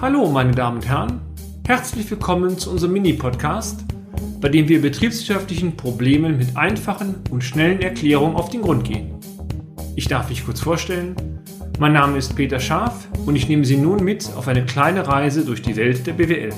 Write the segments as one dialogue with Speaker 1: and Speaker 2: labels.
Speaker 1: Hallo, meine Damen und Herren. Herzlich willkommen zu unserem Mini-Podcast, bei dem wir betriebswirtschaftlichen Problemen mit einfachen und schnellen Erklärungen auf den Grund gehen. Ich darf mich kurz vorstellen. Mein Name ist Peter Scharf und ich nehme Sie nun mit auf eine kleine Reise durch die Welt der BWL.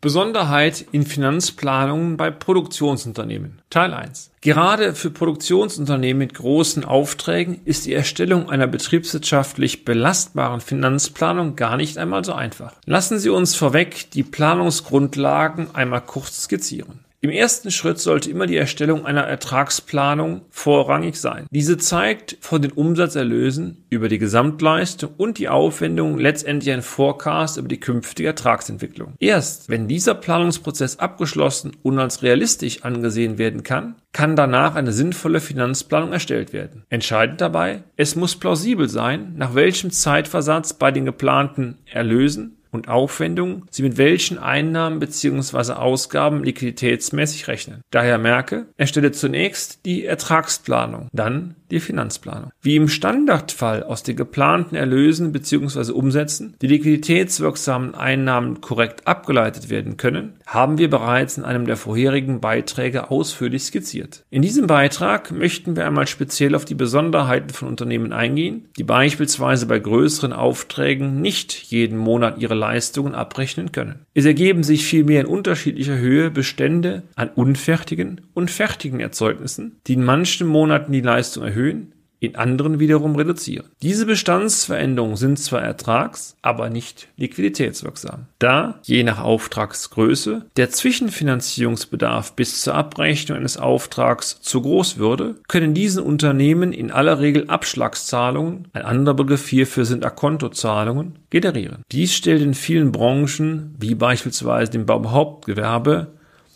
Speaker 1: Besonderheit in Finanzplanungen bei Produktionsunternehmen. Teil 1. Gerade für Produktionsunternehmen mit großen Aufträgen ist die Erstellung einer betriebswirtschaftlich belastbaren Finanzplanung gar nicht einmal so einfach. Lassen Sie uns vorweg die Planungsgrundlagen einmal kurz skizzieren. Im ersten Schritt sollte immer die Erstellung einer Ertragsplanung vorrangig sein. Diese zeigt von den Umsatzerlösen über die Gesamtleistung und die Aufwendungen letztendlich ein Forecast über die künftige Ertragsentwicklung. Erst wenn dieser Planungsprozess abgeschlossen und als realistisch angesehen werden kann, kann danach eine sinnvolle Finanzplanung erstellt werden. Entscheidend dabei, es muss plausibel sein, nach welchem Zeitversatz bei den geplanten Erlösen und Aufwendungen Sie mit welchen Einnahmen bzw. Ausgaben liquiditätsmäßig rechnen. Daher merke, erstelle zunächst die Ertragsplanung, dann die Finanzplanung. Wie im Standardfall aus den geplanten Erlösen bzw. Umsätzen die liquiditätswirksamen Einnahmen korrekt abgeleitet werden können, haben wir bereits in einem der vorherigen Beiträge ausführlich skizziert. In diesem Beitrag möchten wir einmal speziell auf die Besonderheiten von Unternehmen eingehen, die beispielsweise bei größeren Aufträgen nicht jeden Monat ihre Leistungen abrechnen können. Es ergeben sich vielmehr in unterschiedlicher Höhe Bestände an unfertigen und fertigen Erzeugnissen, die in manchen Monaten die Leistung erhöhen, in anderen wiederum reduzieren. Diese Bestandsveränderungen sind zwar ertrags, aber nicht liquiditätswirksam. Da, je nach Auftragsgröße, der Zwischenfinanzierungsbedarf bis zur Abrechnung eines Auftrags zu groß würde, können diesen Unternehmen in aller Regel Abschlagszahlungen, ein anderer Begriff hierfür sind Akontozahlungen, generieren. Dies stellt in vielen Branchen, wie beispielsweise dem Bauhauptgewerbe,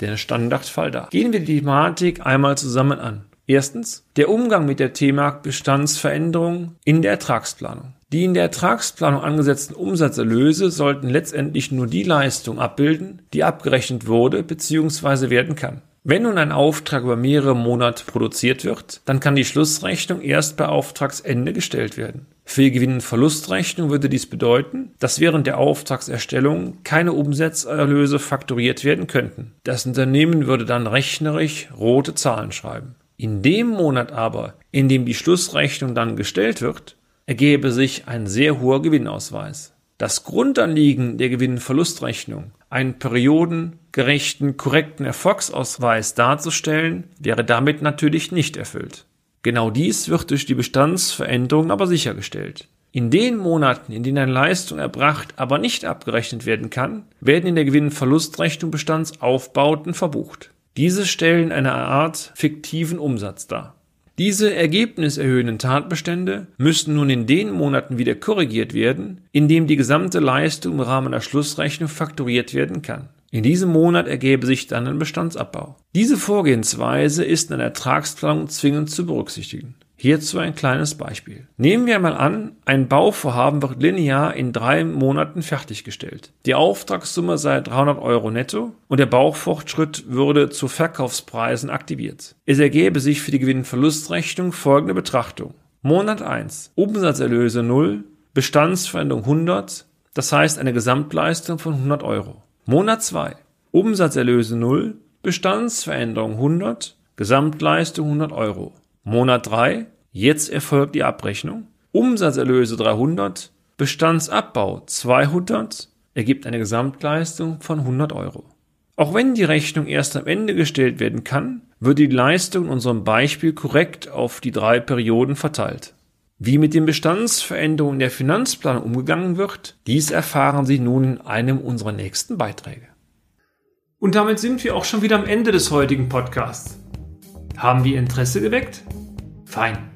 Speaker 1: den Standardfall dar. Gehen wir die Thematik einmal zusammen an. Erstens der Umgang mit der T-Mark-Bestandsveränderung in der Ertragsplanung. Die in der Ertragsplanung angesetzten Umsatzerlöse sollten letztendlich nur die Leistung abbilden, die abgerechnet wurde bzw. werden kann. Wenn nun ein Auftrag über mehrere Monate produziert wird, dann kann die Schlussrechnung erst bei Auftragsende gestellt werden. Für Gewinn- und Verlustrechnung würde dies bedeuten, dass während der Auftragserstellung keine Umsatzerlöse fakturiert werden könnten. Das Unternehmen würde dann rechnerisch rote Zahlen schreiben. In dem Monat aber, in dem die Schlussrechnung dann gestellt wird, ergebe sich ein sehr hoher Gewinnausweis. Das Grundanliegen der Gewinn-Verlustrechnung, einen periodengerechten, korrekten Erfolgsausweis darzustellen, wäre damit natürlich nicht erfüllt. Genau dies wird durch die Bestandsveränderung aber sichergestellt. In den Monaten, in denen eine Leistung erbracht, aber nicht abgerechnet werden kann, werden in der Gewinn-Verlustrechnung Bestandsaufbauten verbucht. Diese stellen eine Art fiktiven Umsatz dar. Diese ergebniserhöhenden Tatbestände müssen nun in den Monaten wieder korrigiert werden, in dem die gesamte Leistung im Rahmen der Schlussrechnung fakturiert werden kann. In diesem Monat ergebe sich dann ein Bestandsabbau. Diese Vorgehensweise ist in der Ertragsplanung zwingend zu berücksichtigen. Hierzu ein kleines Beispiel. Nehmen wir mal an, ein Bauvorhaben wird linear in drei Monaten fertiggestellt. Die Auftragssumme sei 300 Euro netto und der Baufortschritt würde zu Verkaufspreisen aktiviert. Es ergebe sich für die Gewinn-Verlustrechnung folgende Betrachtung. Monat 1. Umsatzerlöse 0, Bestandsveränderung 100, das heißt eine Gesamtleistung von 100 Euro. Monat 2. Umsatzerlöse 0, Bestandsveränderung 100, Gesamtleistung 100 Euro. Monat 3, jetzt erfolgt die Abrechnung. Umsatzerlöse 300, Bestandsabbau 200, ergibt eine Gesamtleistung von 100 Euro. Auch wenn die Rechnung erst am Ende gestellt werden kann, wird die Leistung in unserem Beispiel korrekt auf die drei Perioden verteilt. Wie mit den Bestandsveränderungen der Finanzplanung umgegangen wird, dies erfahren Sie nun in einem unserer nächsten Beiträge. Und damit sind wir auch schon wieder am Ende des heutigen Podcasts. Haben wir Interesse geweckt? Fein.